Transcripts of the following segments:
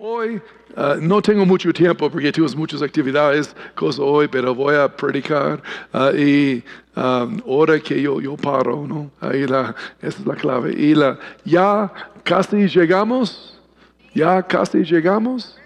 Hoy uh, no tengo mucho tiempo porque tengo muchas actividades, cosas hoy, pero voy a predicar uh, y um, ahora que yo, yo paro, ¿no? Ahí la, esa es la clave. Y la, ya casi llegamos, ya casi llegamos.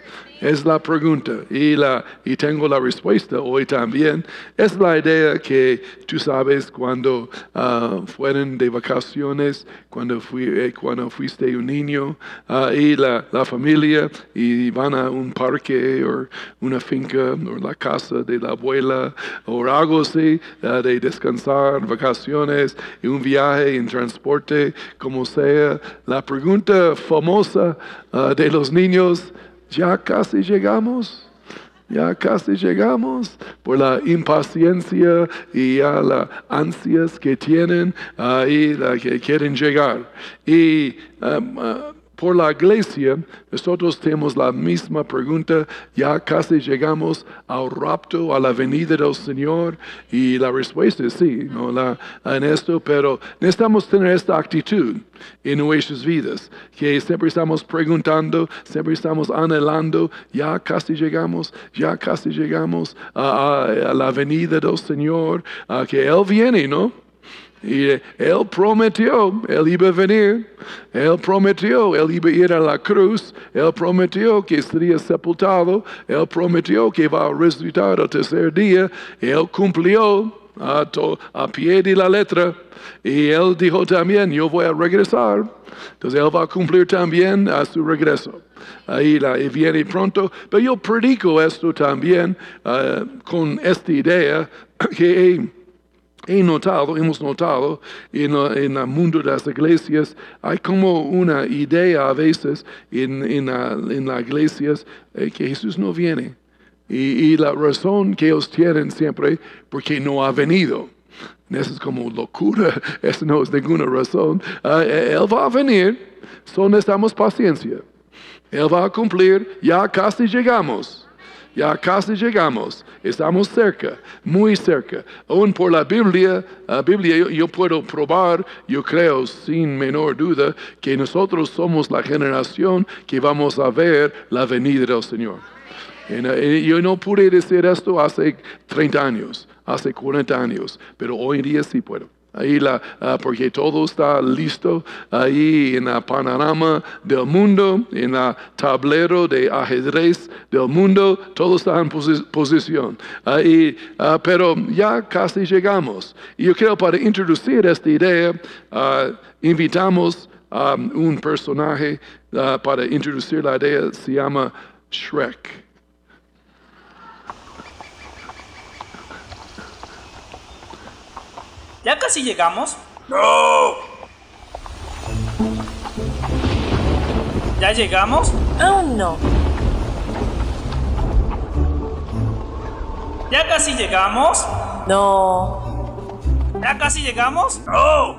Es la pregunta y, la, y tengo la respuesta hoy también. Es la idea que tú sabes cuando uh, fueron de vacaciones, cuando, fui, eh, cuando fuiste un niño uh, y la, la, familia y van a un parque o una finca o la casa de la abuela o algo así uh, de descansar, vacaciones y un viaje en transporte, como sea. La pregunta famosa de los niños ya casi llegamos, ya casi llegamos por la impaciencia y a las ansias que tienen ahí, la que quieren llegar. Y um, uh, por la iglesia, nosotros tenemos la misma pregunta, ya casi llegamos al rapto, a la venida del Señor, y la respuesta es sí, ¿no? la, en esto, pero necesitamos tener esta actitud en nuestras vidas, que siempre estamos preguntando, siempre estamos anhelando, ya casi llegamos, ya casi llegamos a, a la venida del Señor, a que Él viene, ¿no? Y él prometió, él iba a venir, él prometió, él iba a ir a la cruz, él prometió que sería sepultado, él prometió que iba a resucitar el tercer día, él cumplió a, a pie de la letra. Y él dijo también, yo voy a regresar, entonces él va a cumplir también a su regreso. Ahí la, y viene pronto, pero yo predico esto también uh, con esta idea que he notado, hemos notado en, el mundo de las iglesias, hay como una idea a veces en, en, las iglesias eh, que Jesús no viene. Y, la razón que ellos tienen siempre, porque no ha venido. Eso es como locura, eso no es ninguna razón. Ah, eh, él va a venir, solo necesitamos paciencia. Él va a cumplir, ya casi llegamos. Ya casi llegamos, estamos cerca, muy cerca. Aún por la Biblia, la Biblia yo, puedo probar, yo creo sin menor duda, que nosotros somos la generación que vamos a ver la venida del Señor. Eh, yo no pude decir esto hace 30 años, hace 40 años, pero hoy en día sí puedo. Ahí la, ah, porque todo está listo ahí en el panorama del mundo, en el tablero de ajedrez del mundo, todo está en posición. Ahí, ah, pero ya casi llegamos. Y yo creo para introducir esta idea, ah, invitamos a un personaje para introducir la idea, se llama Shrek. ¿Ya casi llegamos? ¡No! ¿Ya llegamos? Aún no. ¿Ya casi llegamos? No. ¿Ya casi llegamos? ¡No!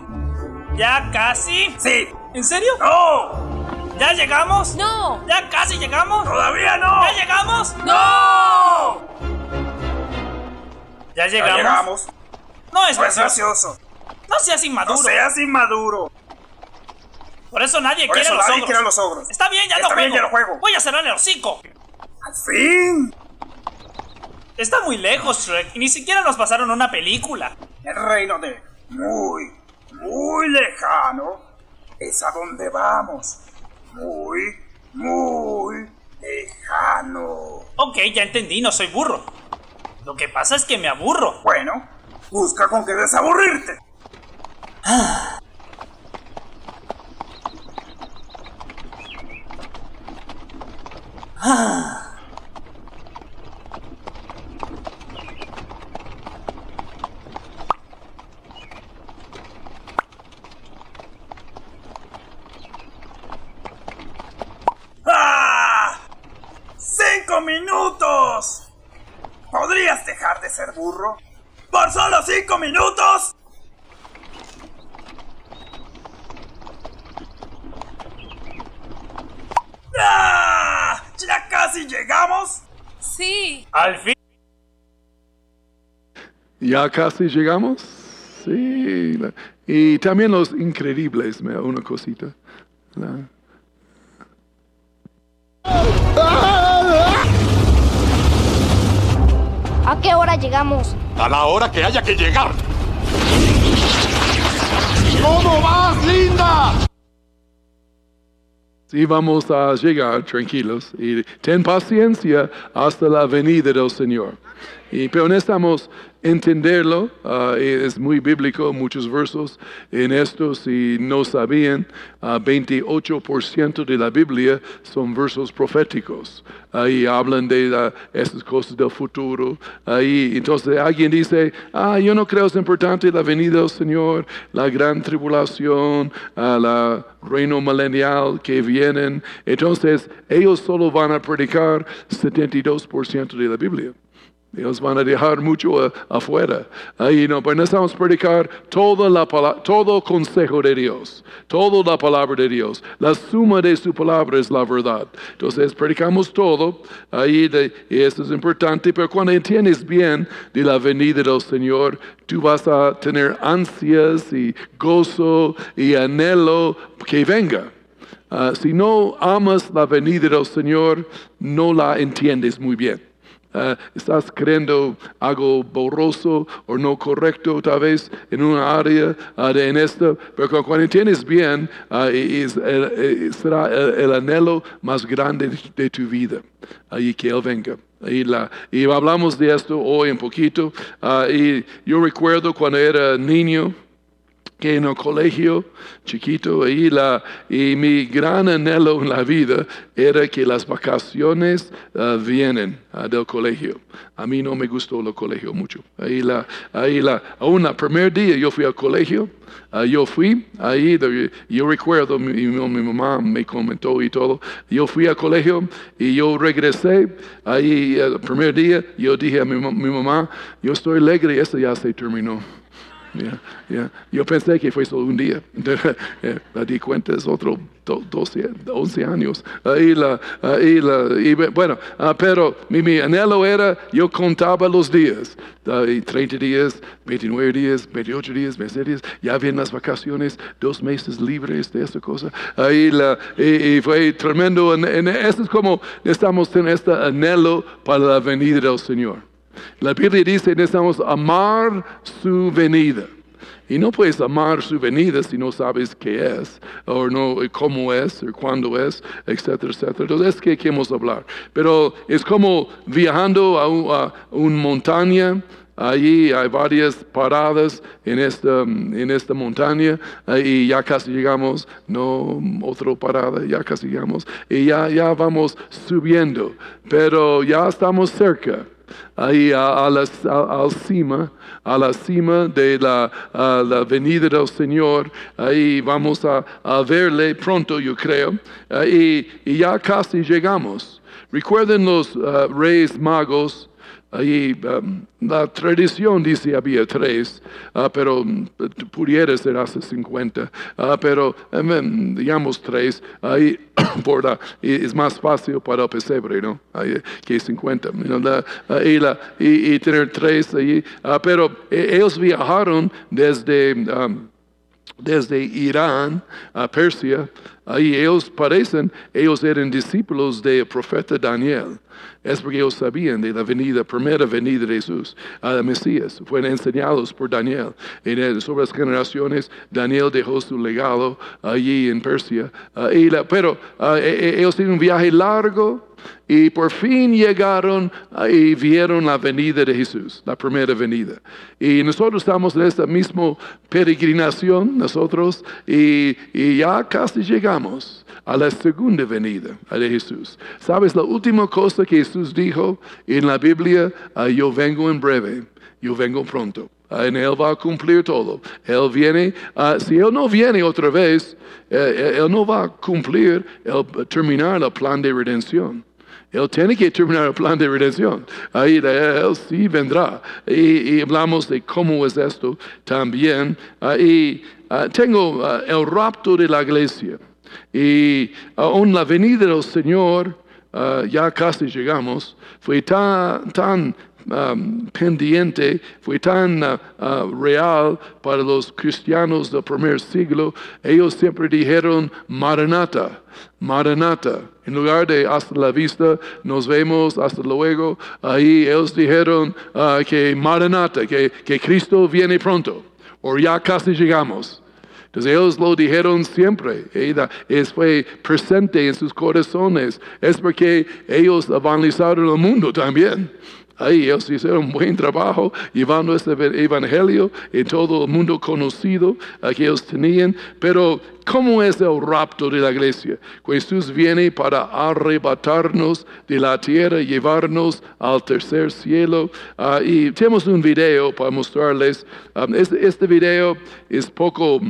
¿Ya casi? Sí. ¿En serio? ¡No! ¿Ya llegamos? No. ¿Ya casi llegamos? ¡Todavía no! ¿Ya llegamos? ¡No! ¿Ya llegamos? Ya llegamos. No es gracioso. gracioso. No seas inmaduro. No seas inmaduro. Por eso nadie Por quiere eso los nadie ogros. quiere a los ogros. Está bien, ya Está lo bien, juego. ya lo juego. Voy a cerrarle el hocico. ¡Al fin! Está muy lejos, Shrek, y ni siquiera nos pasaron una película. El reino de muy, muy lejano es a donde vamos. Muy, muy lejano. Ok, ya entendí, no soy burro. Lo que pasa es que me aburro. Bueno, busca con qué desaburrirte. ¡Ah! ¡Cinco minutos! ¿Podrías dejar de ser burro? solo cinco minutos. ¡Ah! ¡Ya casi llegamos! Sí. Al fin. Ya casi llegamos. Sí. Y también los increíbles, me una cosita. ¿A qué hora llegamos? A la hora que haya que llegar. ¿Cómo vas, linda? Sí, vamos a llegar tranquilos y ten paciencia hasta la venida del Señor. Pero necesitamos entenderlo, ah, es muy bíblico, muchos versos en esto, si no sabían, ah, 28% de la Biblia son versos proféticos. Ahí hablan de la- estas cosas del futuro. Ahí, entonces alguien dice, ah, yo no creo es importante la venida del Señor, la gran tribulación, ah, la reino milenial que vienen. Entonces ellos solo van a predicar 72% de la Biblia. Ellos van a dejar mucho eh, afuera. Ahí no, pero necesitamos predicar toda la todo consejo de Dios, toda la palabra de Dios. La suma de su palabra es la verdad. Entonces predicamos todo. Ahí de- y eso es importante. Pero cuando entiendes bien de la venida del Señor, tú vas a tener ansias y gozo y anhelo que venga. Ah, si no amas la venida del Señor, no la entiendes muy bien. Ah, estás creyendo algo borroso o no correcto tal vez en una área ah, de en esta, pero cu- cuando entiendes bien, ah, es- eh, será el, el anhelo más grande de, tu vida, ahí que Él venga. Y, la, y hablamos de esto hoy un poquito. y yo recuerdo cuando era niño, que en el colegio chiquito ahí la, y mi gran anhelo en la vida era que las vacaciones ah, vienen ah, del colegio. A mí no me gustó el colegio mucho. Ahí la, ahí la, aún el primer día yo fui al colegio, ah, yo fui ahí, yo recuerdo, mi, mi- mamá me comentó y todo, yo fui al colegio y yo regresé ahí el primer día, yo dije a mi, mi mamá, yo estoy alegre, esto ya se terminó. Ya, ya. Yo pensé que fue solo un día. Eh, Me di cuenta, es otro do- 12, 11 años. Ahí la, ahí la, y bueno, ah, pero mi, mi anhelo era, yo contaba los días. Ahí 30 días, 29 días, 28 días, 20 días. Ya vienen las vacaciones, dos meses libres de esta cosa. Ahí la, y, y fue tremendo. En, en- es como estamos en este anhelo para la venida del Señor. La Biblia dice necesitamos amar su venida. Y no puedes amar su venida si no sabes qué es, o no cómo es, o cuándo es, etcétera, etcétera. Entonces es que queremos hablar. Pero es como viajando a, un- una montaña. Allí hay varias paradas en esta, en esta montaña eh, y ya casi llegamos, no otra parada, ya casi llegamos y ya, ya vamos subiendo, pero ya estamos cerca ahí a, a la a- cima, a la cima de la, la venida del Señor. Ahí vamos a, verle pronto, yo creo. Ahí, y ya casi llegamos. Recuerden los ah, reyes magos. Ahí um, la tradición dice había tres, ah, pero mm, pudiera ser hace 50, ah, pero em, digamos tres, ahí y es más fácil para el pesebre, ¿no? Que 50, you know, la- ah, y, la- y- y tener tres ah, pero eh, ellos viajaron desde... desde Irán a Persia, ellos parecen, ellos eran discípulos del profeta Daniel. Es porque ellos sabían de la venida, primera venida de Jesús, a Mesías. Fueron enseñados por Daniel. En sobre las generaciones, Daniel dejó su legado allí en Persia. Ah, pero ah, e- e- ellos tienen un viaje largo. Y por fin llegaron y vieron la venida de Jesús, la primera venida. Y nosotros estamos en esta misma peregrinación, nosotros, y, ya casi llegamos a la segunda venida de Jesús. ¿Sabes la última cosa que Jesús dijo en la Biblia? Ah, yo vengo en breve, yo vengo pronto. Ah, En Él va a cumplir todo. Él viene, ah, si Él no viene otra vez, eh, Él no va a cumplir, el, terminar el plan de redención. Él tiene que terminar el plan de redención. Ahí Él sí vendrá. Y, hablamos de cómo es esto también. Ah, y ah, tengo ah, el rapto de la iglesia. Y aún la venida del Señor, ah, ya casi llegamos, fue tan, tan um, pendiente, fue tan uh, uh, real para los cristianos del primer siglo, ellos siempre dijeron Maranata, Maranata. En lugar de hasta la vista, nos vemos, hasta luego, ahí ellos dijeron uh, que Maranata, que, que Cristo viene pronto, o ya casi llegamos. Entonces ellos lo dijeron siempre, es fue presente en sus corazones, es porque ellos evangelizaron el mundo también. Ahí ellos hicieron un buen trabajo llevando este evangelio en todo el mundo conocido que ellos tenían. Pero, ¿cómo es el rapto de la iglesia? Jesús viene para arrebatarnos de la tierra, llevarnos al tercer cielo. Ah, y tenemos un video para mostrarles. Ah, este, este, video es poco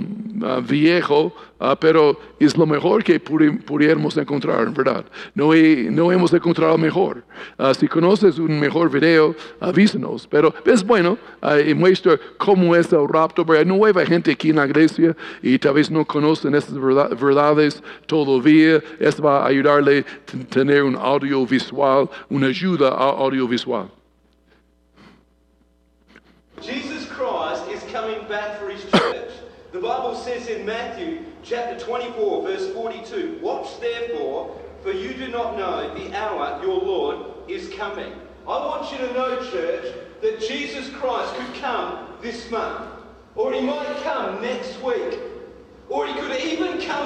ah, viejo, pero es lo mejor que pudiéramos encontrar, ¿verdad? No, no hemos encontrado mejor. si conoces un mejor video, avísanos. Pero es bueno eh, y muestra cómo es el rapto. Hay nueva gente aquí en la iglesia y tal vez no conocen estas verdades todavía. Esto va a ayudarle a tener un audiovisual, una ayuda audiovisual. Jesus Christ is coming back for his church. The Bible says in Matthew chapter 24, verse 42 Watch therefore, for you do not know the hour your Lord is coming. I want you to know, church, that Jesus Christ could come this month, or he might come next week, or he could even come.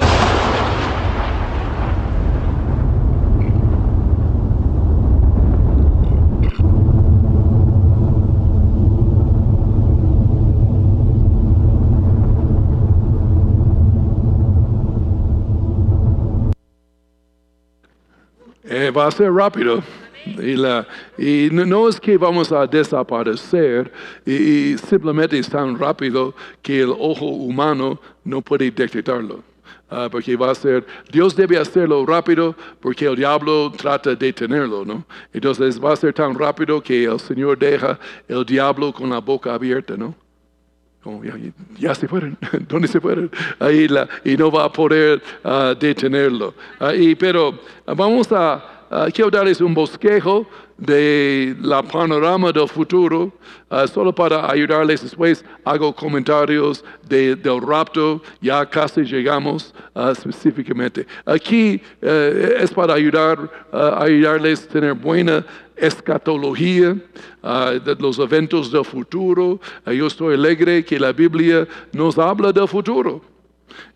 Eh, va a ser rápido. Y, la, y no, es que vamos a desaparecer, y, simplemente es tan rápido que el ojo humano no puede detectarlo. Ah, porque va a ser, Dios debe hacerlo rápido porque el diablo trata de detenerlo, ¿no? Entonces va a ser tan rápido que el Señor deja el diablo con la boca abierta, ¿no? ya, se fueron, ¿dónde se fueron? Ahí la, y no va a poder ah, detenerlo. Ahí, pero vamos a, quiero darles un bosquejo de la panorama del futuro, ah, solo para ayudarles después hago comentarios de, del rapto, ya casi llegamos ah, específicamente. Aquí eh, es para ayudar, ayudarles a tener buena escatología, ah, de los eventos del futuro. Ah, yo estoy alegre que la Biblia nos habla del futuro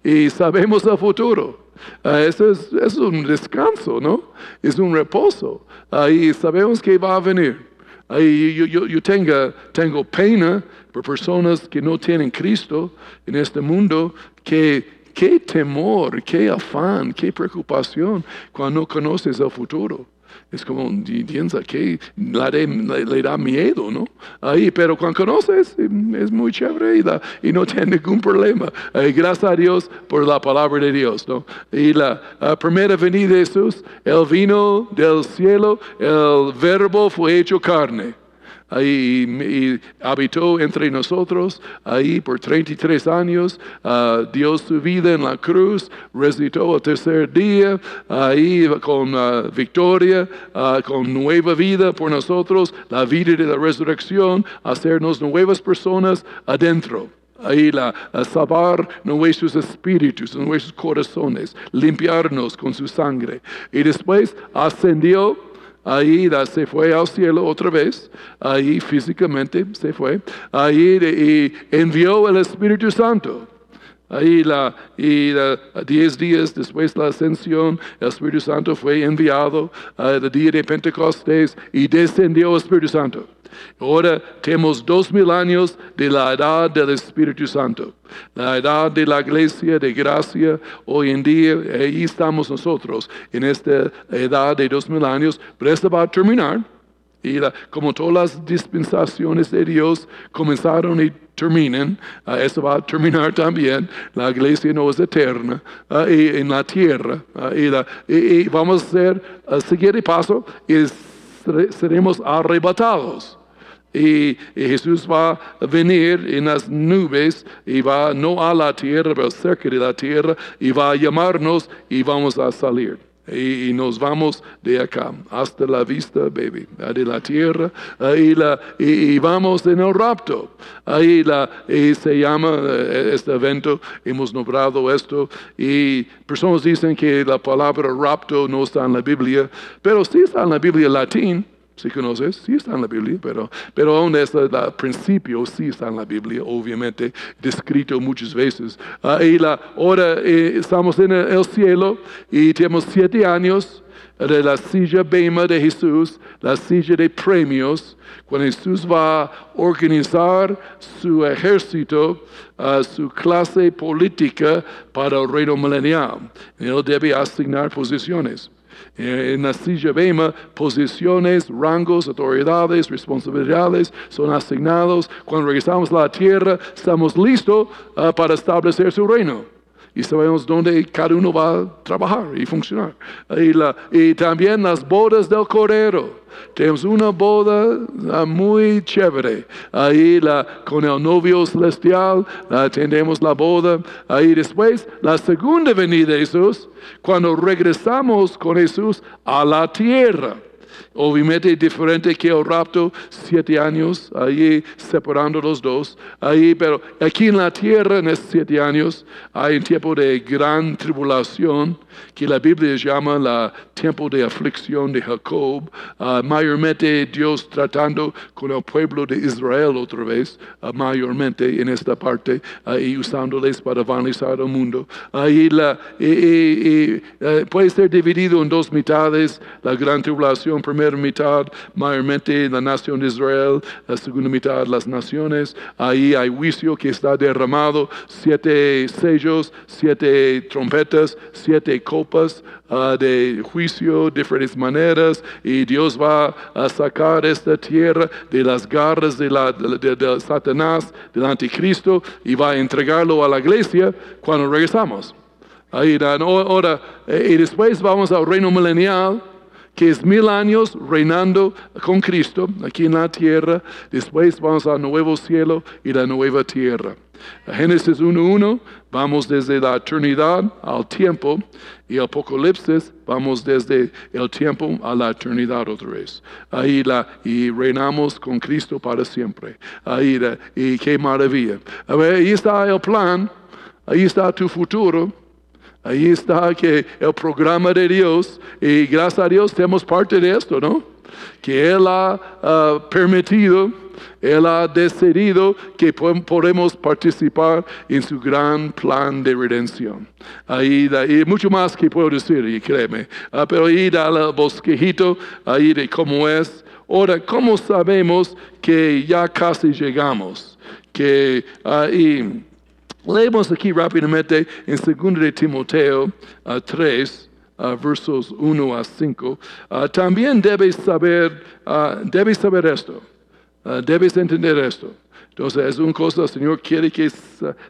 y sabemos el futuro. Uh, eso es, un descanso, ¿no? Es un reposo. y sabemos que va a venir. yo, yo, yo tengo, tengo pena por personas que no tienen Cristo en este mundo, que qué temor, qué afán, qué preocupación cuando no conoces el futuro. Es como, piensa que le, da miedo, ¿no? Ahí, pero cuando conoces, es muy chévere y, no tiene ningún problema. gracias a Dios por la palabra de Dios, ¿no? Y la primera venida de Jesús, el vino del cielo, el verbo fue hecho carne ahí y habitó entre nosotros ahí por 33 años, uh, dio su vida en la cruz, resucitó el tercer día, ahí con uh, victoria, uh, con nueva vida por nosotros, la vida de la resurrección, hacernos nuevas personas adentro ahí la, a salvar nuestros espíritus, nuestros corazones, limpiarnos con su sangre. Y después ascendió Ahí se fue al cielo otra vez, ahí físicamente se fue, ahí y envió el Espíritu Santo. Ahí la, y diez días después de la ascensión, el Espíritu Santo fue enviado el día de Pentecostés y descendió el Espíritu Santo. Ahora tenemos dos mil años de la edad del Espíritu Santo, la edad de la iglesia de gracia. Hoy en día, ahí estamos nosotros, en esta edad de dos mil años, pero esto va a terminar. Y como todas las dispensaciones de Dios comenzaron y terminan, uh, eso va a terminar también. La iglesia no es eterna uh, y en la tierra. Uh, y, vamos a hacer el siguiente paso y seremos arrebatados. Y, Jesús va a venir en las nubes y va no a la tierra, pero cerca de la tierra y va a llamarnos y vamos a salir. Y, nos vamos de acá hasta la vista, baby, de la tierra, ahí la, y, y vamos en el rapto. Ahí la, y se llama eh, este evento, hemos nombrado esto, y personas dicen que la palabra rapto no está en la Biblia, pero sí está en la Biblia latín. Si conoces, sí está en la Biblia, pero, pero aún es el principio, sí está en la Biblia, obviamente, descrito muchas veces. Ahí la hora, eh, estamos en el cielo y tenemos siete años de la silla Bema de Jesús, la silla de premios, cuando Jesús va a organizar su ejército, uh, su clase política para el reino milenial. Él debe asignar posiciones. En la Bema, posiciones, rangos, autoridades, responsabilidades son asignados. Cuando regresamos a la tierra, estamos listos uh, para establecer su reino y sabemos dónde cada uno va a trabajar y funcionar. Y, la, y también las bodas del Cordero. Tenemos una boda uh, muy chévere. Ahí la, con el novio celestial tenemos la boda. Ahí después la segunda venida de Jesús, cuando regresamos con Jesús a la tierra. Obviamente diferente que el rapto, siete años, ahí separando los dos, ahí, pero aquí en la tierra, en estos siete años, hay un tiempo de gran tribulación, que la Biblia llama la tiempo de aflicción de Jacob, uh, mayormente Dios tratando con el pueblo de Israel otra vez, uh, mayormente en esta parte, uh, usándoles para evangelizar el mundo. Ahí la, y, y, y, puede ser dividido en dos mitades, la gran tribulación, primera mitad, mayormente la nación de Israel, la segunda mitad, las naciones. Ahí hay juicio que está derramado, siete sellos, siete trompetas, siete copas uh, de juicio, diferentes maneras, y Dios va a sacar esta tierra de las garras de, la, de Satanás, del anticristo, y va a entregarlo a la iglesia cuando regresamos. Ahí, ahora, eh, y después vamos al reino milenial, que es mil años reinando con Cristo aquí en la tierra. Después vamos al nuevo cielo y la nueva tierra. Génesis 1.1, vamos desde la eternidad al tiempo y Apocalipsis vamos desde el tiempo a la eternidad otra vez. Ahí la, y reinamos con Cristo para siempre. Ahí la, y qué maravilla. A ver, ahí está el plan, ahí está tu futuro. Ahí está que el programa de Dios, y gracias a Dios tenemos parte de esto, ¿no? Que Él ha permitido, Él ha decidido que podemos participar en su gran plan de redención. Ahí, y mucho más que puedo decir, y créeme. Uh, pero ahí da el bosquejito, ahí de cómo es. Ahora, ¿cómo sabemos que ya casi llegamos? Que ahí... Leemos aquí rápidamente en 2 de Timoteo uh, 3, uh, versos 1 a 5. Uh, también debes saber, debes saber esto, debes entender esto. Entonces es una cosa, el Señor quiere que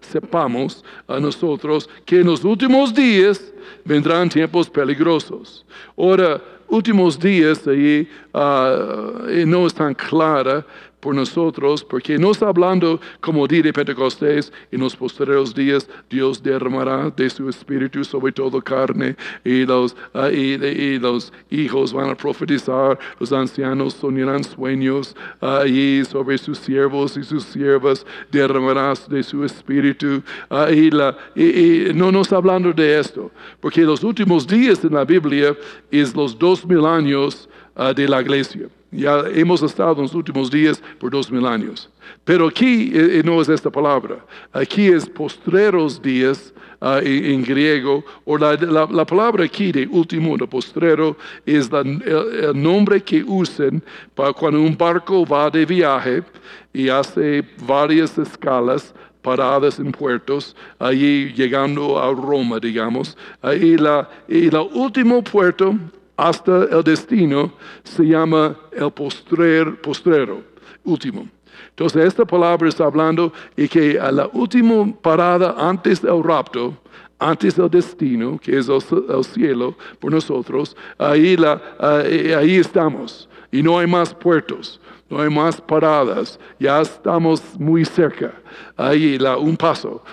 sepamos a nosotros que en los últimos días vendrán tiempos peligrosos. Ahora, últimos días ahí no es tan clara, por nosotros, porque no está hablando como día de Pentecostés, en los posteriores días Dios derramará de su espíritu sobre todo carne y los, uh, y, los hijos van a profetizar, los ancianos soñarán sueños uh, y sobre sus siervos y sus siervas derramará de su espíritu. Uh, y, la, y, no nos hablando de esto, porque los últimos días en la Biblia es los dos mil años de la iglesia. Ya hemos estado en los últimos días por dos mil años. Pero aquí eh, no es esta palabra. Aquí es postreros días uh, en, en, griego. O la, la, la, palabra aquí de último, de postrero, es la, el, el, nombre que usan para cuando un barco va de viaje y hace varias escalas paradas en puertos, allí llegando a Roma, digamos. Y la, y el último puerto hasta el destino se llama el postrer, postrero, último. Entonces esta palabra está hablando y que a la última parada antes del rapto antes del destino, que es el, el cielo por nosotros, ahí, la, ahí estamos. Y no hay más puertos, no hay más paradas, ya estamos muy cerca. Ahí la, un paso.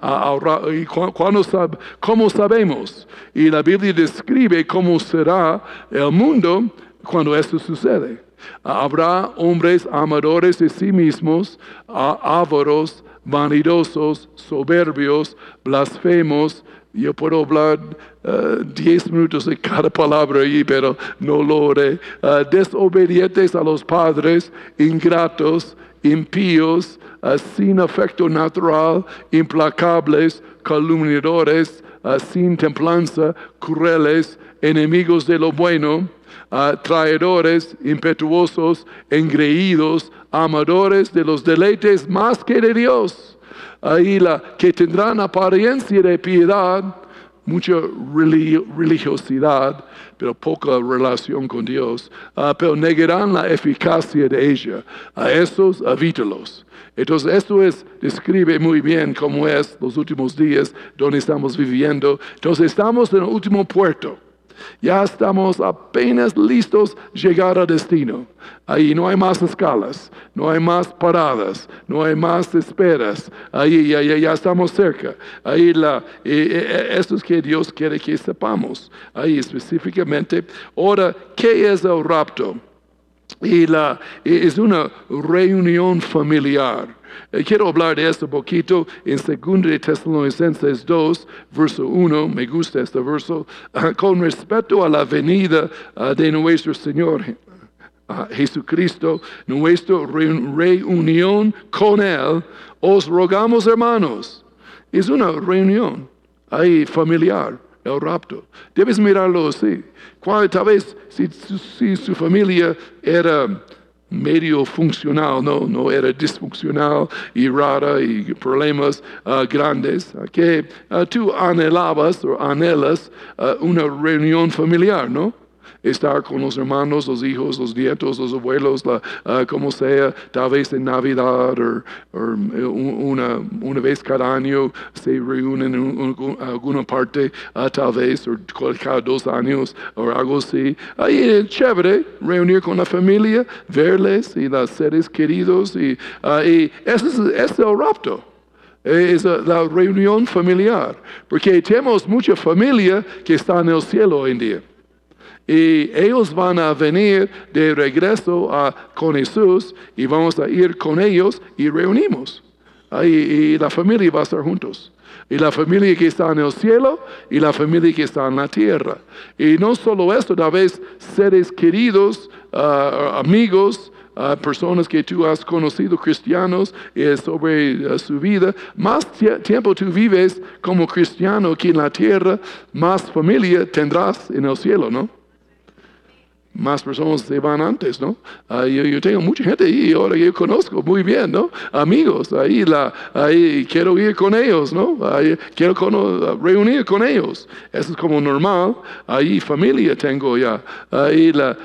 ahorrar. y cu- cuando sab- ¿Cómo sabemos? Y la Biblia describe cómo será el mundo cuando esto sucede. Habrá hombres amadores de sí mismos, ávaros, vanidosos, soberbios, blasfemos. Yo puedo hablar eh, 10 minutos de cada palabra ahí, pero no lo haré. Eh, desobedientes a los padres, ingratos, impíos, eh, sin afecto natural, implacables, calumniadores, eh, sin templanza, crueles, enemigos de lo bueno, traidores, impetuosos, engreídos, amadores de los deleites más que de Dios. Ahí la que tendrán apariencia de piedad, mucha reli- religiosidad, pero poca relación con Dios, ah, pero negarán la eficacia de ella. A esos evítalos. Entonces, esto es, describe muy bien cómo es los últimos días donde estamos viviendo. Entonces, estamos en el último puerto. Ya estamos apenas listos llegar al destino. Ahí no hay más escalas, no hay más paradas, no hay más esperas. Ahí ya, ya, ya estamos cerca. Ahí la, eh, eh, esto es que Dios quiere que sepamos. Ahí específicamente. Ahora, ¿qué es el rapto? y la, es una reunión familiar. Eh, Quiero hablar de esto un poquito en 2 de Tesalonicenses 2, verso 1, me gusta este verso, ah, con respecto a la venida ah, de nuestro Señor ah, Jesucristo, nuestra reun- reunión con Él, os rogamos hermanos, es una reunión ahí familiar, el rapto. Debes mirarlo así. Tal vez si, si su familia era medio funcional, no, no era disfuncional y rara y problemas ah, grandes, que ah, tú anhelabas o anhelas ah, una reunión familiar, ¿no? Estar con los hermanos, los hijos, los nietos, los abuelos, la, ah, como sea, tal vez en Navidad o eh, un- una, una vez cada año se reúnen en un- un- alguna parte, ah, tal vez, o cada dos años o algo así. Ahí es chévere reunir con la familia, verles y los seres queridos y, ah, y ese es, es el rapto. Es la reunión familiar, porque tenemos mucha familia que está en el cielo hoy en día. Y ellos van a venir de regreso con Jesús y vamos a ir con ellos y reunimos. Y la familia va a estar juntos. Y la familia que está en el cielo y la familia que está en la tierra. Y no solo esto, tal vez seres queridos, ah, amigos, ah, personas que tú has conocido, cristianos, eh, sobre ah, su vida. Más tie- tiempo tú vives como cristiano aquí en la tierra, más familia tendrás en el cielo, ¿no? Más personas se van antes, ¿no? Ah, yo, tengo mucha gente ahí ahora yo conozco muy bien, ¿no? Amigos, ahí, la, ahí quiero ir con ellos, ¿no? Ahí quiero cono- reunir con ellos. Eso es como normal. Ahí familia tengo ya. Ahí la,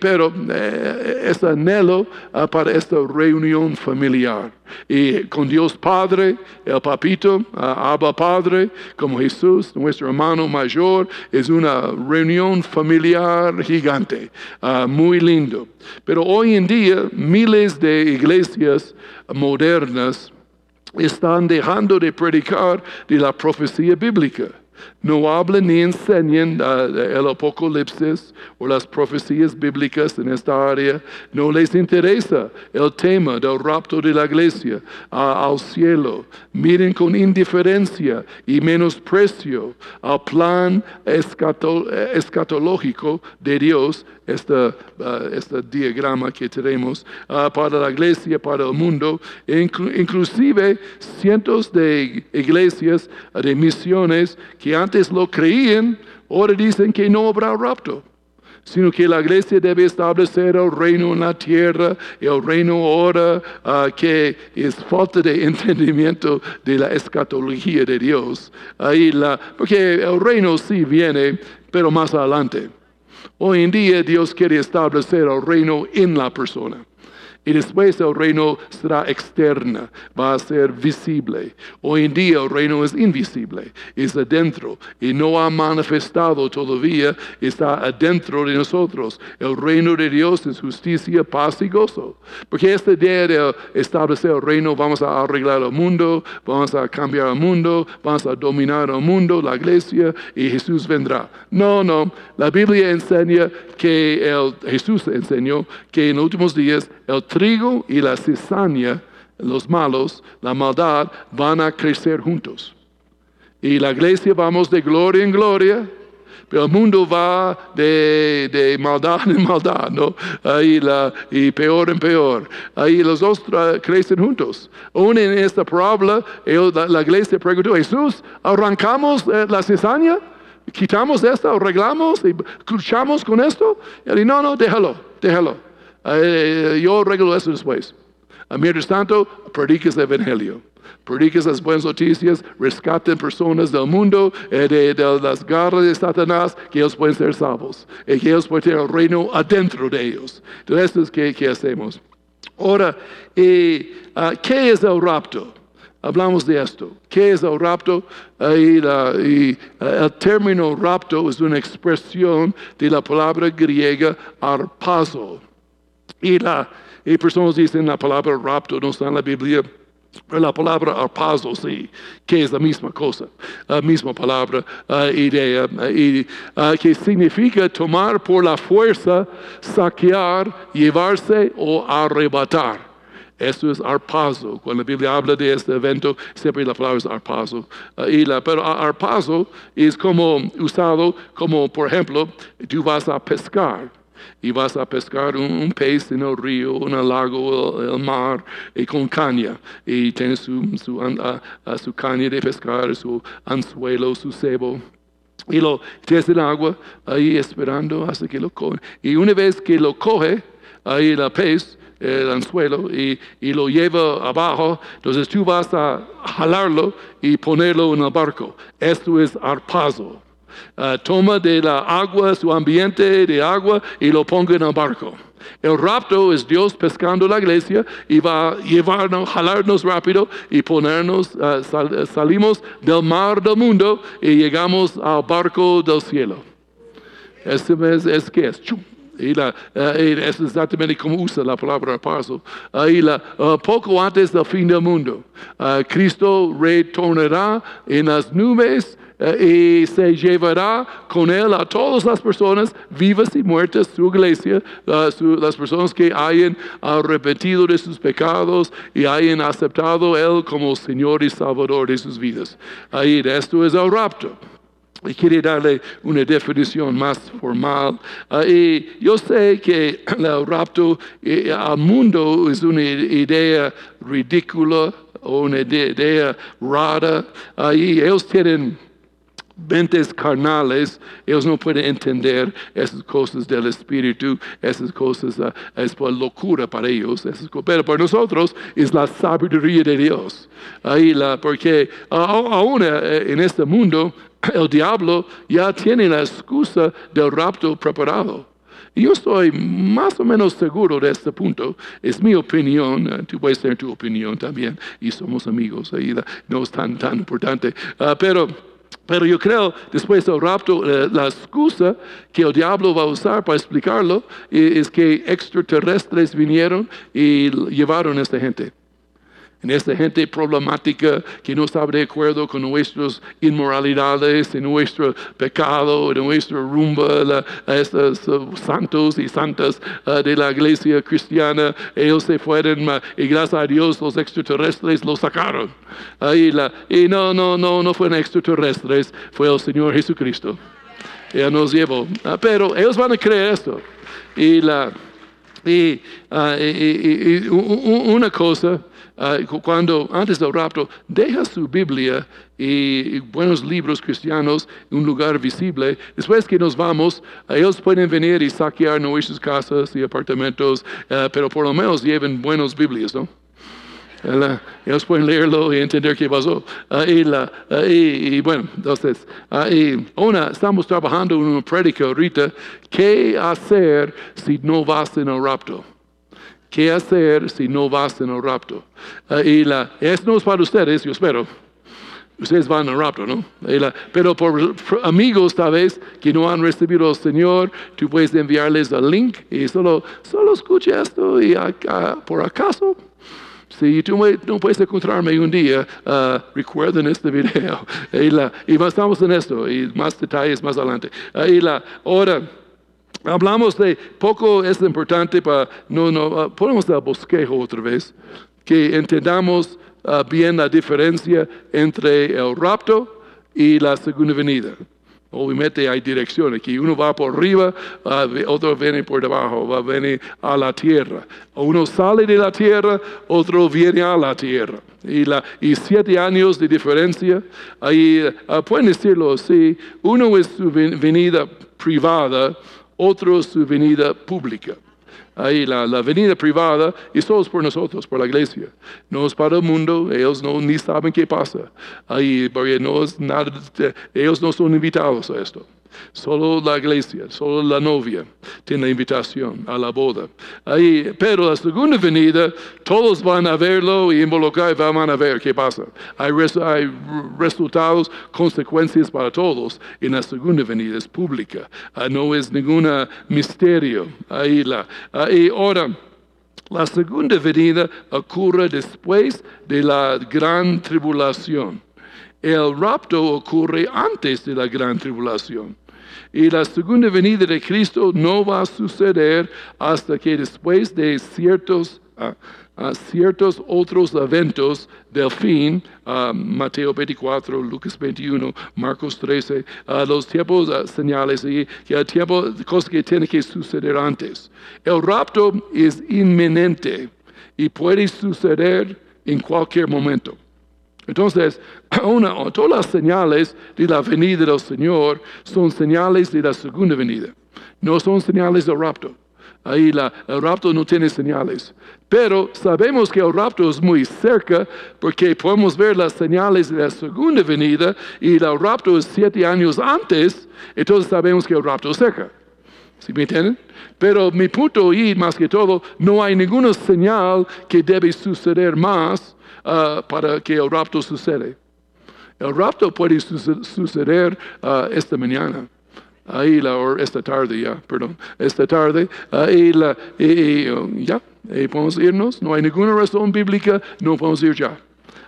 pero eh, es anhelo ah, para esta reunión familiar. Y con Dios Padre, el papito, Abba Padre, como Jesús, nuestro hermano mayor, es una reunión familiar gigante, ah, muy lindo. Pero hoy en día, miles de iglesias modernas están dejando de predicar de la profecía bíblica. No hablan ni enseñan el apocalipsis o las profecías bíblicas en esta área. No les interesa el tema del rapto de la iglesia al cielo. Miren con indiferencia y menosprecio al plan escato- eh, escatológico de Dios este, este diagrama que tenemos ah, para la iglesia, para el mundo, inclu- inclusive cientos de iglesias de misiones que antes lo creían, ahora dicen que no habrá rapto sino que la iglesia debe establecer el reino en la tierra, el reino ahora ah, que es falta de entendimiento de la escatología de Dios. Ahí la, porque el reino sí viene, pero más adelante. Hoy en día Dios quiere establecer el reino en la persona. Y después el reino será externa, va a ser visible. Hoy en día el reino es invisible, es adentro y no ha manifestado todavía, está adentro de nosotros. El reino de Dios es justicia, paz y gozo. Porque esta idea de establecer el reino, vamos a arreglar el mundo, vamos a cambiar el mundo, vamos a dominar el mundo, la iglesia, y Jesús vendrá. No, no, la Biblia enseña que el, Jesús enseñó que en los últimos días el trigo y la cizaña, los malos, la maldad, van a crecer juntos. Y la iglesia vamos de gloria en gloria, pero el mundo va de, de maldad en maldad, ¿no? Ahí la, y peor en peor. Ahí los dos crecen juntos. Aún en esta parábola, la, la iglesia preguntó, Jesús, ¿arrancamos eh, la cizaña? ¿Quitamos esto? ¿Arreglamos? ¿Y ¿Luchamos con esto? Y él dijo, no, no, déjalo, déjalo. Eh, yo arreglo eso después. Mientras tanto, prediques el Evangelio. Prediques las buenas noticias, rescaten personas del mundo, eh, de, las garras de Satanás, que ellos pueden ser salvos, y que ellos pueden tener el reino adentro de ellos. Entonces, esto es que, hacemos. Ahora, eh, ah, ¿qué es el rapto? Hablamos de esto. ¿Qué es el rapto? Ah, el término rapto es una expresión de la palabra griega arpazo. Y, la, y personas dicen la palabra rapto no está en la Biblia. Pero la palabra arpazo sí, que es la misma cosa, la misma palabra, ah, idea, ah, y, ah, que significa tomar por la fuerza, saquear, llevarse o arrebatar. Eso es arpazo. Cuando la Biblia habla de este evento, siempre la palabra es arpazo. Y la, pero arpazo es como usado como, por ejemplo, tú vas a pescar y vas a pescar un, un pez en el río, el lago, el, el mar, y con caña. Y tienes su, su, su caña de pescar, su anzuelo, su cebo. Y lo tienes en agua ahí esperando hasta que lo coge. Y una vez que lo coge, ahí el pez, el anzuelo, y, y lo lleva abajo, entonces tú vas a jalarlo y ponerlo en el barco. Esto es arpazo. Ah, toma de la agua, su ambiente de agua, y lo ponga en el barco. El rapto es Dios pescando la iglesia y va a llevarnos, jalarnos rápido y ponernos, ah, sal- salimos del mar del mundo y llegamos al barco del cielo. Este es, es que es. chum. Y la, eh, y es exactamente como usa la palabra paso. Ahí la, ah, poco antes del fin del mundo, ah, Cristo retornará en las nubes eh, y se llevará con él a todas las personas vivas y muertas, su iglesia, las personas que hayan arrepentido de sus pecados y hayan aceptado él como Señor y Salvador de sus vidas. Ahí esto es el rapto. Y quiere darle una definición más formal. Ah, y yo sé que el rapto eh, al mundo es una idea ridícula una ide- idea rara. Ahí ellos tienen mentes carnales, ellos no pueden entender esas cosas del espíritu, esas cosas ah, es por locura para ellos, esas pero para nosotros es la sabiduría de Dios. Ahí la, porque aún eh, en este mundo el diablo ya tiene la excusa del rapto preparado. Yo estoy más o menos seguro de este punto. Es mi opinión. eh, tú puedes tener tu opinión también. Y somos amigos. Ahí no es tan, tan importante. Ah, pero, pero yo creo, después del rapto, eh, la excusa que el diablo va a usar para explicarlo eh, es que extraterrestres vinieron y llevaron a esta gente en esta gente problemática que no está de acuerdo con nuestras inmoralidades, en nuestro pecado, en nuestra rumba, a estos uh, santos y santas uh, de la iglesia cristiana, ellos se fueron uh, y gracias a Dios los extraterrestres los sacaron. Ahí la, y no, no, no, no fueron extraterrestres, fue el Señor Jesucristo. Él nos llevó. Ah, pero ellos van a creer esto. Y la, y, ah, una cosa, ah, cu- cuando antes del rapto, deja su Biblia y, buenos libros cristianos en un lugar visible. Después que nos vamos, ah, ellos pueden venir y saquear nuestras casas y apartamentos, pero por lo menos lleven buenos Biblias, ¿no? La- ellos pueden leerlo y entender qué pasó. Ah, y, la- ah, y- y bueno, entonces, ah, y una, estamos trabajando en una prédica ahorita. ¿Qué hacer si no vas en el rapto? ¿Qué hacer si no vas en el rapto? Ah, y la, esto no es para ustedes, yo espero. Ustedes van al rapto, ¿no? Pero por, amigos, tal vez, que no han recibido al Señor, tú puedes enviarles el link y solo, solo escucha esto y acá, por acaso, si tú no puedes encontrarme un día, ah, recuerden este video. Y, la, y en esto y más detalles más adelante. Y la, ahora, hablamos de poco es importante para, no, no, el bosquejo otra vez, que entendamos ah, bien la diferencia entre el rapto y la segunda venida. Obviamente hay direcciones, que uno va por arriba, ah, otro viene por debajo, va a venir a la tierra. Uno sale de la tierra, otro viene a la tierra. Y, siete años de diferencia, ahí ah, pueden decirlo así, uno es su ven- venida privada, otro su venida pública. Ahí la, la venida privada y solo es por nosotros, por la iglesia. No es para el mundo, ellos no ni saben qué pasa. Ahí, porque no es nada, ellos no son invitados a esto. Solo la iglesia, solo la novia tiene la invitación a la boda. Ahí, pero la segunda venida, todos van a verlo y involucrar, van a ver qué pasa. Hay, resultados, consecuencias para todos. En la segunda venida es pública, Ah, no es ningún misterio. Ahí la, ahí ahora. La segunda venida ocurre después de la gran tribulación. El rapto ocurre antes de la gran tribulación. Y la segunda venida de Cristo no va a suceder hasta que después de ciertos, ah, ah, ciertos otros eventos del fin, ah, Mateo 24, Lucas 21, Marcos 13, ah, los tiempos señales y el tiempo, cosas que tienen que suceder antes. El rapto es inminente y puede suceder en cualquier momento. Entonces, una, todas las señales de la venida del Señor son señales de la segunda venida, no son señales del rapto. Ahí la, el rapto no tiene señales. Pero sabemos que el rapto es muy cerca porque podemos ver las señales de la segunda venida y el rapto es siete años antes, entonces sabemos que el rapto es cerca. ¿Sí me entienden? Pero mi punto y más que todo, no hay ninguna señal que debe suceder más ah, para que el rapto sucede. El rapto puede suce- suceder ah, esta mañana. Ahí la, o esta tarde ya, perdón, esta tarde, ahí la, y, uh, ya, y podemos irnos, no hay ninguna razón bíblica, no podemos ir ya.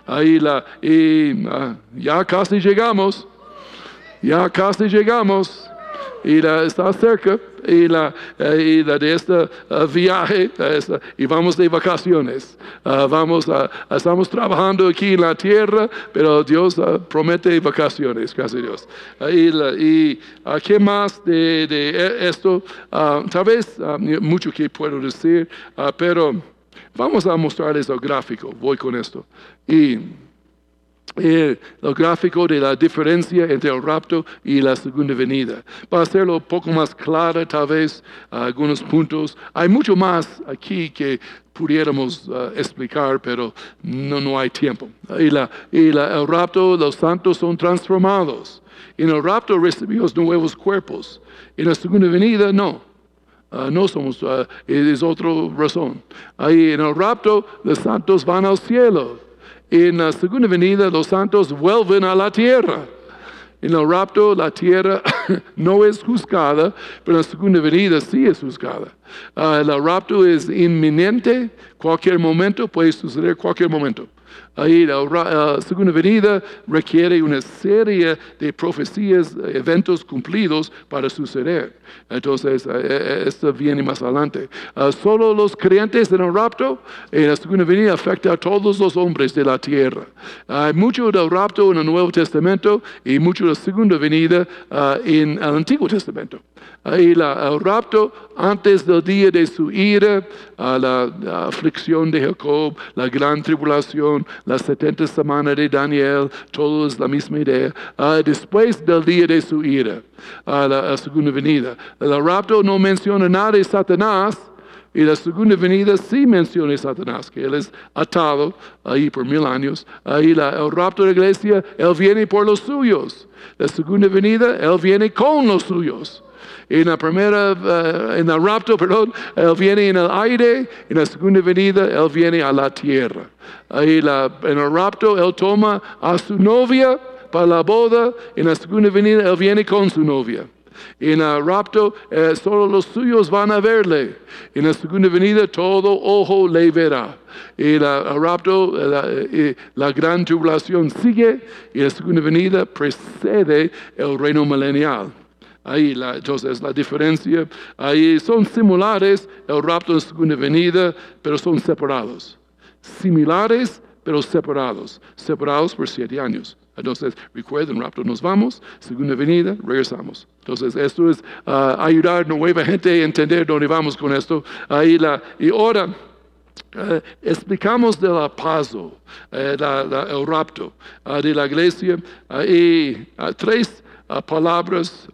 Ahí la, y ah, ya casi llegamos, ya casi llegamos y la, está cerca y la, eh, y de este eh, viaje eh, esta- y vamos de vacaciones. Ah, vamos estamos trabajando aquí en la tierra, pero Dios ah, promete vacaciones, gracias a Dios. Ah, y qué más de, de e- esto, tal vez mucho que puedo decir, pero vamos a mostrarles el gráfico, voy con esto. Y el, el gráfico de la diferencia entre el rapto y la segunda venida. Para hacerlo un poco más claro, tal vez, algunos puntos. Hay mucho más aquí que pudiéramos ah, explicar, pero no, no hay tiempo. Y, la, y la- el rapto, los santos son transformados. En el rapto recibimos nuevos cuerpos. En la segunda venida, no. Ah, no somos, ah, es otra razón. Ahí en el rapto, los santos van al cielo. En la segunda venida, los santos vuelven a la tierra. En el rapto, la tierra no es juzgada, pero la segunda venida sí es juzgada. Ah, el rapto es inminente, cualquier momento, puede suceder cualquier momento. Ra- ah, segunda venida requiere una serie de profecías, eventos cumplidos para suceder. Entonces, eh, eh, esto viene más adelante. Ah, solo los creyentes en el rapto, en la segunda venida, afecta a todos los hombres de la tierra. Hay mucho del rapto en el Nuevo Testamento y mucho de la segunda venida ah, en el Antiguo Testamento. Ahí la, el rapto antes del día de su ira, a la, aflicción de Jacob, la gran tribulación, las 70 semanas de Daniel, todo es la misma idea. Ah, después del día de su ira, a la, segunda venida. El rapto no menciona nada de Satanás, y la segunda venida sí menciona a Satanás, que él es atado ahí por mil años. Ahí el rapto de la iglesia, él viene por los suyos. La segunda venida, él viene con los suyos. En la primera, eh, en el rapto, perdón, Él viene en el aire. En la segunda venida, Él viene a la tierra. Ahí la, en el rapto, Él toma a su novia para la boda. En la segunda venida, Él viene con su novia. En el rapto, eh, solo los suyos van a verle. En la segunda venida, todo ojo le verá. Y el rapto, eh, la, eh, la, gran tribulación sigue. Y la segunda venida precede el reino milenial. Ahí, la, entonces, la diferencia, ahí son similares el rapto en segunda venida, pero son separados. Similares, pero separados. Separados por siete años. Entonces, recuerden, rapto nos vamos, segunda venida, regresamos. Entonces, esto es uh, ayudar a nueva gente a entender dónde vamos con esto. Ahí la, y ahora, uh, explicamos del paso, uh, el rapto uh, de la iglesia y tres palabras,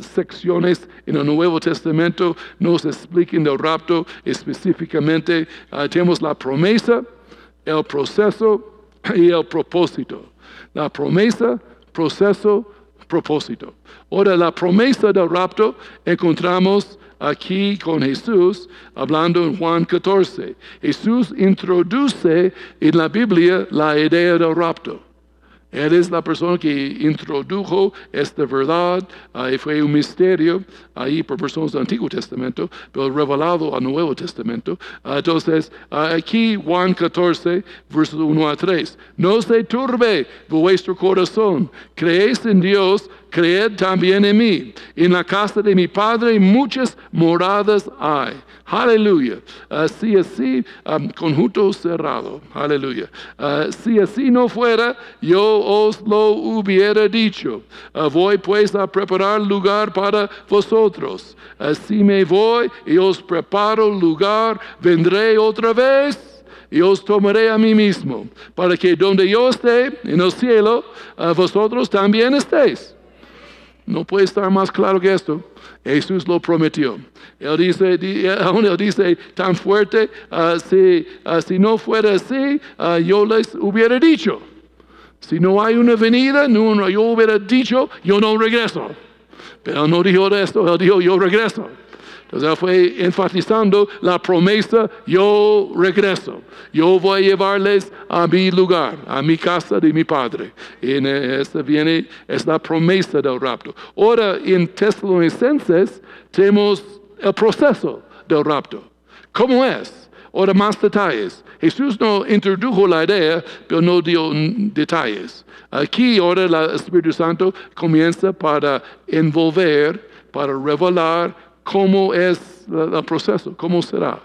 secciones en el Nuevo Testamento nos explican del rapto específicamente. tenemos la promesa, el proceso y el propósito. La promesa, proceso, propósito. Ahora, la promesa del rapto encontramos aquí con Jesús, hablando en Juan 14. Jesús introduce en la Biblia la idea del rapto. Él es la persona que introdujo esta verdad y fue un misterio ahí por personas del Antiguo Testamento, pero revelado al Nuevo Testamento. Ah, entonces, ah, aquí Juan 14, versos 1 a 3. No se turbe vuestro corazón. Creéis en Dios, creed también en mí. En la casa de mi Padre muchas moradas hay. Aleluya. si así, conjunto cerrado. Aleluya. Ah, si así no fuera, yo os lo hubiera dicho. Ah, voy pues a preparar lugar para vosotros. Así me voy y os preparo lugar. Vendré otra vez y os tomaré a mí mismo, para que donde yo esté en el cielo, vosotros también estéis. No puede estar más claro que esto. Jesús lo prometió. Él dice, él dice tan fuerte, ah, si, ah, si, no fuera así, ah, yo les hubiera dicho. Si no hay una venida, no, yo hubiera dicho, yo no regreso. Pero no dijo esto, él dijo, yo regreso. Entonces fue enfatizando la promesa, yo regreso, yo voy a llevarles a mi lugar, a mi casa de mi padre. Y en esta viene, es la promesa del rapto. Ahora en Tesalonicenses tenemos el proceso del rapto. ¿Cómo es? Ahora más detalles. Jesús no introdujo la idea, pero no dio detalles. Aquí ahora el Espíritu Santo comienza para envolver, para revelar cómo es el proceso, cómo será.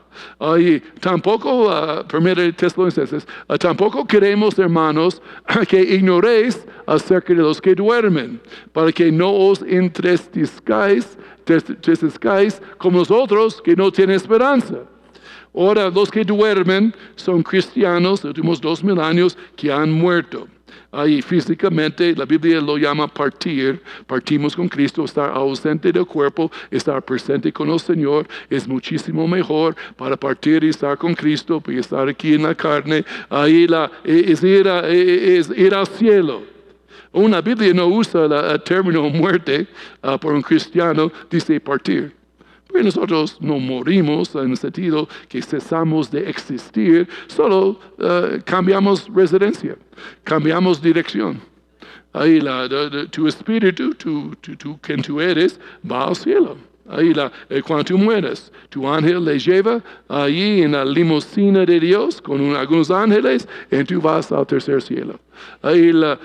y tampoco, uh, primero Tesalonicenses, uh, tampoco queremos, hermanos, que ignoréis acerca de los que duermen, para que no os entristezcáis, como nosotros que no tienen esperanza. Ahora, los que duermen son cristianos de últimos dos mil años que han muerto. Ahí físicamente la Biblia lo llama partir, partimos con Cristo, estar ausente del cuerpo, estar presente con el Señor es muchísimo mejor para partir y estar con Cristo, y estar aquí en la carne, ahí la, es, ir es ir al cielo. Una Biblia no usa el término muerte ah, por un cristiano, dice partir. Nosotros no morimos en el sentido que cesamos de existir, solo uh, cambiamos residencia, cambiamos dirección. Ahí la, tu espíritu, tu, tu, quien tú eres, va al cielo. Ahí la, eh, cuando tú mueres, tu ángel le lleva ahí en la limusina de Dios con algunos ángeles y tú vas al tercer cielo. Ahí la,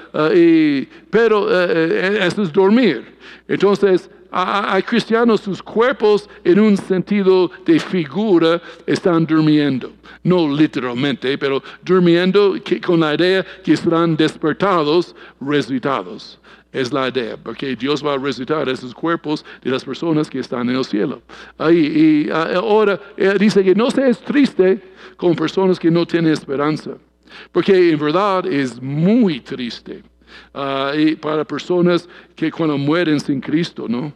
pero uh, eso es dormir. Entonces, hay cristianos, sus cuerpos en un sentido de figura están durmiendo. No literalmente, pero durmiendo con la idea que serán despertados, resucitados. Es la idea, porque Dios va a resucitar esos cuerpos de las personas que están en el cielo. Ahí, y ahora eh, dice que no seas triste con personas que no tienen esperanza, porque en verdad es muy triste. Ah, para personas que cuando mueren sin Cristo, ¿no?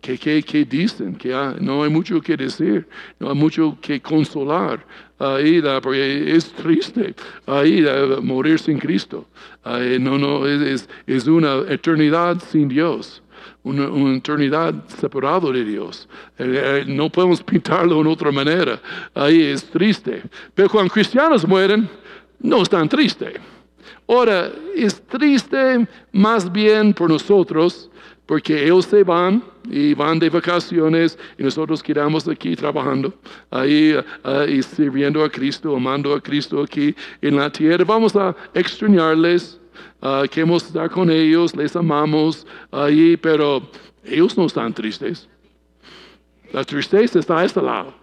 ¿Qué, qué, dicen? Que no hay mucho que decir, no hay mucho que consolar. Ahí, porque es triste ahí morir sin Cristo. no, no, es, es una eternidad sin Dios. una, una eternidad separado de Dios. Eh, eh, no podemos pintarlo de otra manera. Ahí es triste. Pero cuando cristianos mueren, no es tan triste. Ahora, es triste más bien por nosotros, porque ellos se van y van de vacaciones y nosotros quedamos aquí trabajando, ahí ah, y sirviendo a Cristo, amando a Cristo aquí en la tierra. Vamos a extrañarles, uh, queremos estar con ellos, les amamos ahí, pero ellos no están tristes. La tristeza está a este lado.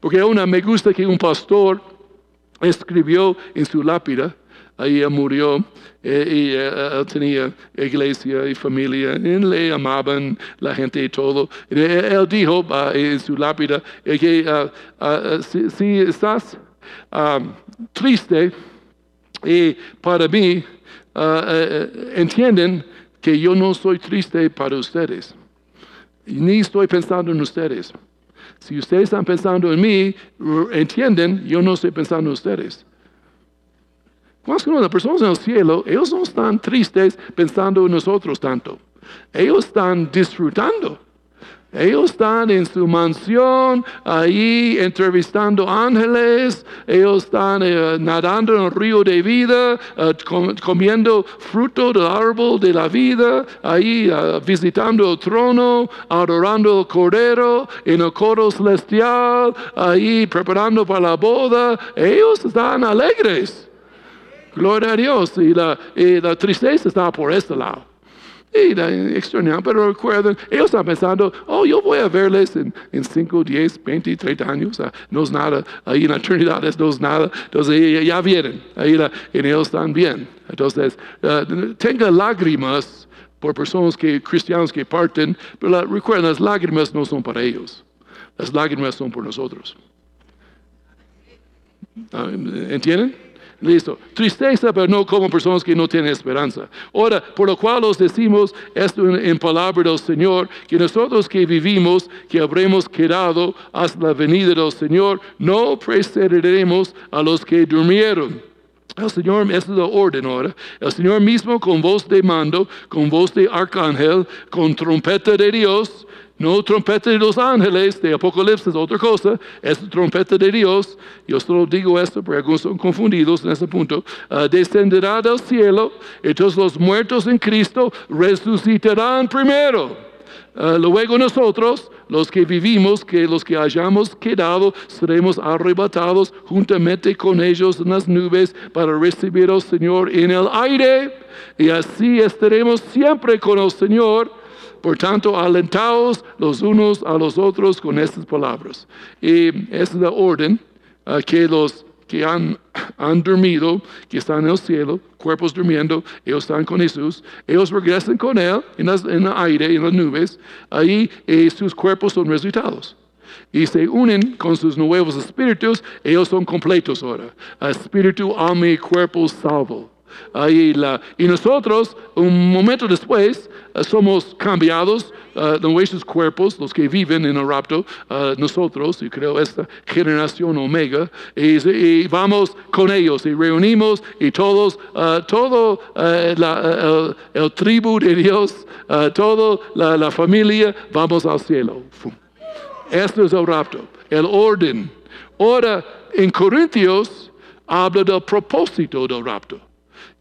Porque una, me gusta que un pastor escribió en su lápida, ahí murió eh, y eh, él tenía iglesia y familia, y le amaban la gente y todo. Él dijo ah, en su lápida eh, que ah, ah, si, estás triste y para mí entienden que yo no soy triste para ustedes, ni estoy pensando en ustedes. Si ustedes están pensando en mí, entienden, yo no estoy pensando en ustedes. Cuando las personas en el cielo, ellos no están tristes pensando en nosotros tanto. Ellos están disfrutando. Ellos están en su mansión, ahí entrevistando ángeles. Ellos están eh, nadando en el río de vida, eh, comiendo fruto del árbol de la vida, ahí eh, visitando el trono, adorando el cordero en el coro celestial, ahí preparando para la boda. Ellos están alegres. Gloria a Dios. Y la, la tristeza está por este lado. Y la extraña, pero recuerden, ellos están pensando, oh, yo voy a verles en, en 5, 10, 20, 30 años. no es nada, ahí en la eternidad no es nada. Entonces ya, vienen, ahí la, y ellos están bien. Entonces, uh, tenga lágrimas por personas que, cristianos que parten, pero recuerden, las lágrimas no son para ellos. Las lágrimas son por nosotros. Ah, ¿Entienden? Listo. Tristeza, pero no como personas que no tienen esperanza. Ahora, por lo cual os decimos esto en, palabra del Señor, que nosotros que vivimos, que habremos quedado hasta la venida del Señor, no precederemos a los que durmieron. El Señor, esa es la orden ahora. El Señor mismo con voz de mando, con voz de arcángel, con trompeta de Dios, no trompeta de los ángeles de Apocalipsis otra cosa, es trompeta de Dios. Yo solo digo esto porque algunos son confundidos en ese punto. Ah, descenderá del cielo, entonces los muertos en Cristo resucitarán primero. Ah, luego nosotros, los que vivimos, que los que hayamos quedado, seremos arrebatados juntamente con ellos en las nubes para recibir al Señor en el aire. Y así estaremos siempre con el Señor. Por tanto, alentaos los unos a los otros con estas palabras. Y es la orden uh, que los que han, han, dormido, que están en el cielo, cuerpos durmiendo, ellos están con Jesús, ellos regresan con Él en, en el aire, en las nubes, ahí y sus cuerpos son resucitados y se unen con sus nuevos espíritus, ellos son completos ahora. Espíritu, alma y cuerpo salvo. Y nosotros, un momento después, eh, somos cambiados uh, nuestros cuerpos, los que viven en el rapto, uh, nosotros, y creo esta generación omega, y, vamos con ellos y reunimos y todos, uh, todo la, el, tribu de Dios, toda la, la, familia, vamos al cielo. Esto es el rapto, el orden. Ahora, en Corintios habla del propósito del rapto.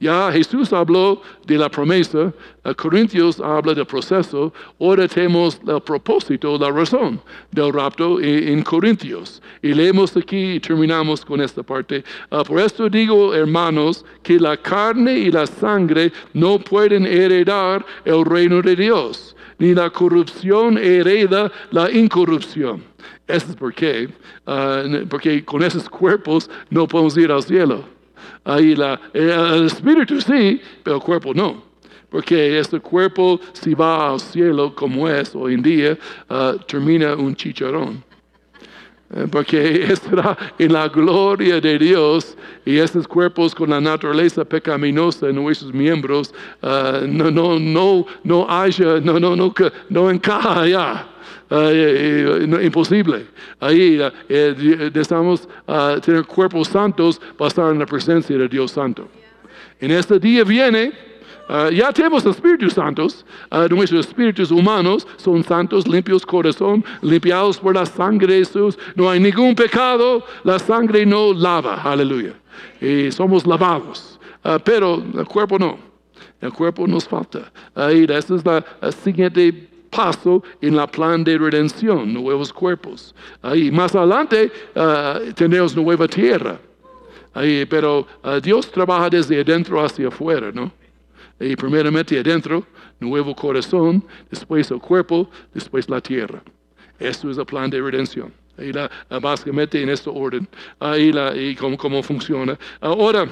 Ya Jesús habló de la promesa, Corintios habla del proceso, ahora tenemos el propósito, la razón del rapto en, Corintios. Y leemos aquí y terminamos con esta parte. Ah, por esto digo, hermanos, que la carne y la sangre no pueden heredar el reino de Dios, ni la corrupción hereda la incorrupción. Eso es porque, ah, porque con esos cuerpos no podemos ir al cielo. Ahí la, el espíritu sí, pero el cuerpo no. Porque este cuerpo, si va al cielo como es hoy en día, uh, termina un chicharrón. Eh, porque estará en la gloria de Dios y estos cuerpos con la naturaleza pecaminosa en nuestros miembros uh, no, no, no, no haya, no, no, no, no encaja allá. Eh, eh, imposible. Ahí eh, necesitamos tener cuerpos santos para estar en la presencia de Dios Santo. En este día viene ah, ya tenemos espíritus santos, ah, nuestros espíritus humanos son santos, limpios corazón, limpiados por la sangre de Jesús. No hay ningún pecado, la sangre no lava, aleluya. Y somos lavados, Ah, pero el cuerpo no. El cuerpo nos falta. Ahí, ese es la, el siguiente paso en la plan de redención, nuevos cuerpos. Ahí, más adelante, tenemos nueva tierra. Pero Dios trabaja desde adentro hacia afuera, ¿no? Y primeramente adentro, nuevo corazón, después el cuerpo, después la tierra. Esto es el plan de redención. Ahí la, básicamente en este orden. Ahí la, y cómo, cómo funciona. Ahora,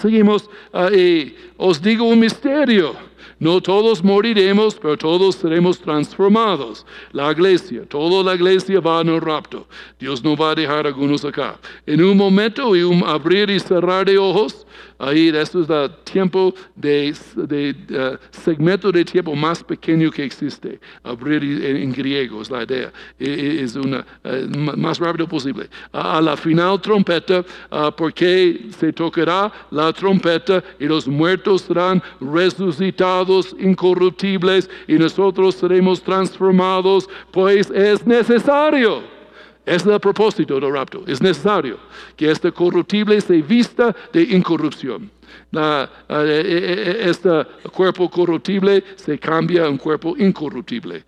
seguimos. ah, y os digo un misterio. No todos moriremos, pero todos seremos transformados. La iglesia, toda la iglesia va en el rapto. Dios no va a dejar a algunos acá. En un momento y un abrir y cerrar de ojos, ahí esto es el tiempo de, de, eh, segmento de tiempo más pequeño que existe. Abrir en, en griego es la idea. E- e- Es una eh, más rápido posible. A a la final trompeta, ah, porque se tocará la trompeta y los muertos serán resucitados incorruptibles y nosotros seremos transformados, pues es necesario. Es el propósito del rapto. Es necesario que este corruptible se vista de incorrupción. La, eh, eh, eh, este cuerpo corruptible se cambia un cuerpo incorruptible.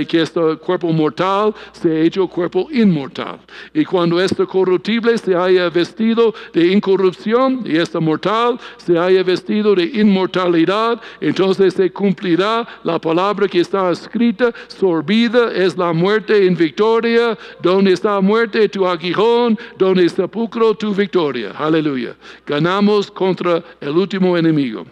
Y que este cuerpo mortal se ha hecho cuerpo inmortal. Y cuando este corruptible se haya vestido de incorrupción y este mortal se haya vestido de inmortalidad, entonces se cumplirá la palabra que está escrita, sorbida es la muerte en victoria, donde está muerte tu aguijón, donde sepulcro tu victoria. Aleluya. Ganamos contra el último enemigo.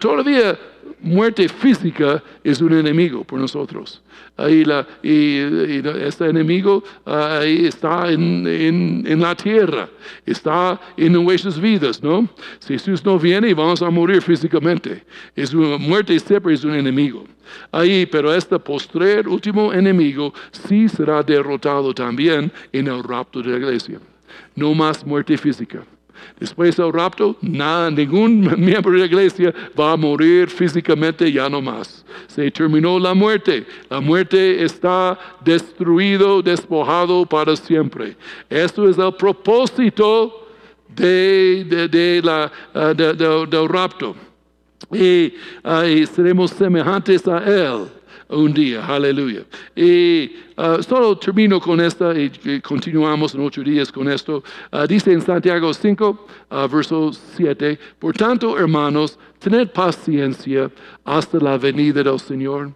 Todavía muerte física es un enemigo por nosotros. Ahí la, y, y este enemigo ah, está en, en- en la tierra, está en nuestras vidas, ¿no? Si Jesús no viene, vamos a morir físicamente. Es una muerte siempre es un enemigo. Ahí, pero este postrer último enemigo sí será derrotado también en el rapto de la iglesia. No más muerte física. Después del rapto, nada, ningún miembro de la iglesia va a morir físicamente ya no más. Se terminó la muerte. La muerte está destruido, despojado para siempre. Esto es el propósito de, de- de la, ah, de- de- del rapto. Y, ah, y seremos semejantes a Él un día, aleluya. Y ah, solo termino con esta y, continuamos en ocho días con esto. Ah, dice en Santiago 5, ah, verso 7, por tanto, hermanos, tened paciencia hasta la venida del Señor.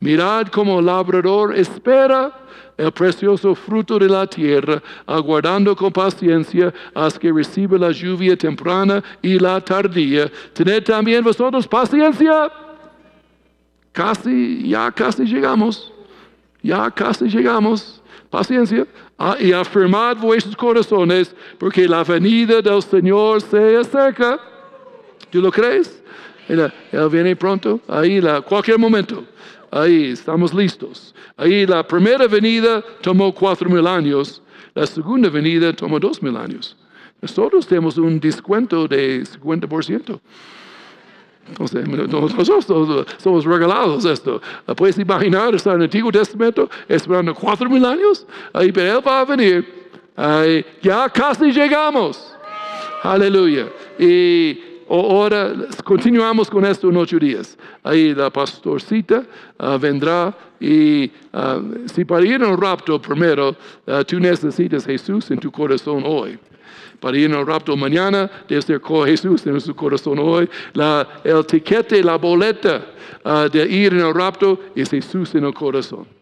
Mirad como labrador espera el precioso fruto de la tierra, aguardando con paciencia hasta que reciba la lluvia temprana y la tardía. Tened también vosotros paciencia. Casi, ya casi llegamos. Ya casi llegamos. Paciencia. Ah, y afirmad vuestros corazones, porque la venida del Señor se acerca. ¿Tú lo crees? Él, él viene pronto, ahí, la, cualquier momento. Ahí estamos listos. Ahí la primera venida tomó cuatro mil años, la segunda venida tomó dos mil años. Nosotros tenemos un descuento de 50%. Entonces, nosotros somos- regalados esto. ¿Puedes imaginar estar en el Antiguo Testamento esperando cuatro mil años? Ahí, pero Él va a venir. Ahí, ya casi llegamos. Aleluya. Y ahora continuamos con esto en ocho días. Ahí la pastorcita ah, vendrá y ah, si para ir en el rapto primero, ah, tú necesitas Jesús en tu corazón hoy. Para ir el rapto mañana, con Jesús en su corazón hoy. La, el tiquete, la boleta ah, de ir en el rapto es Jesús en el corazón.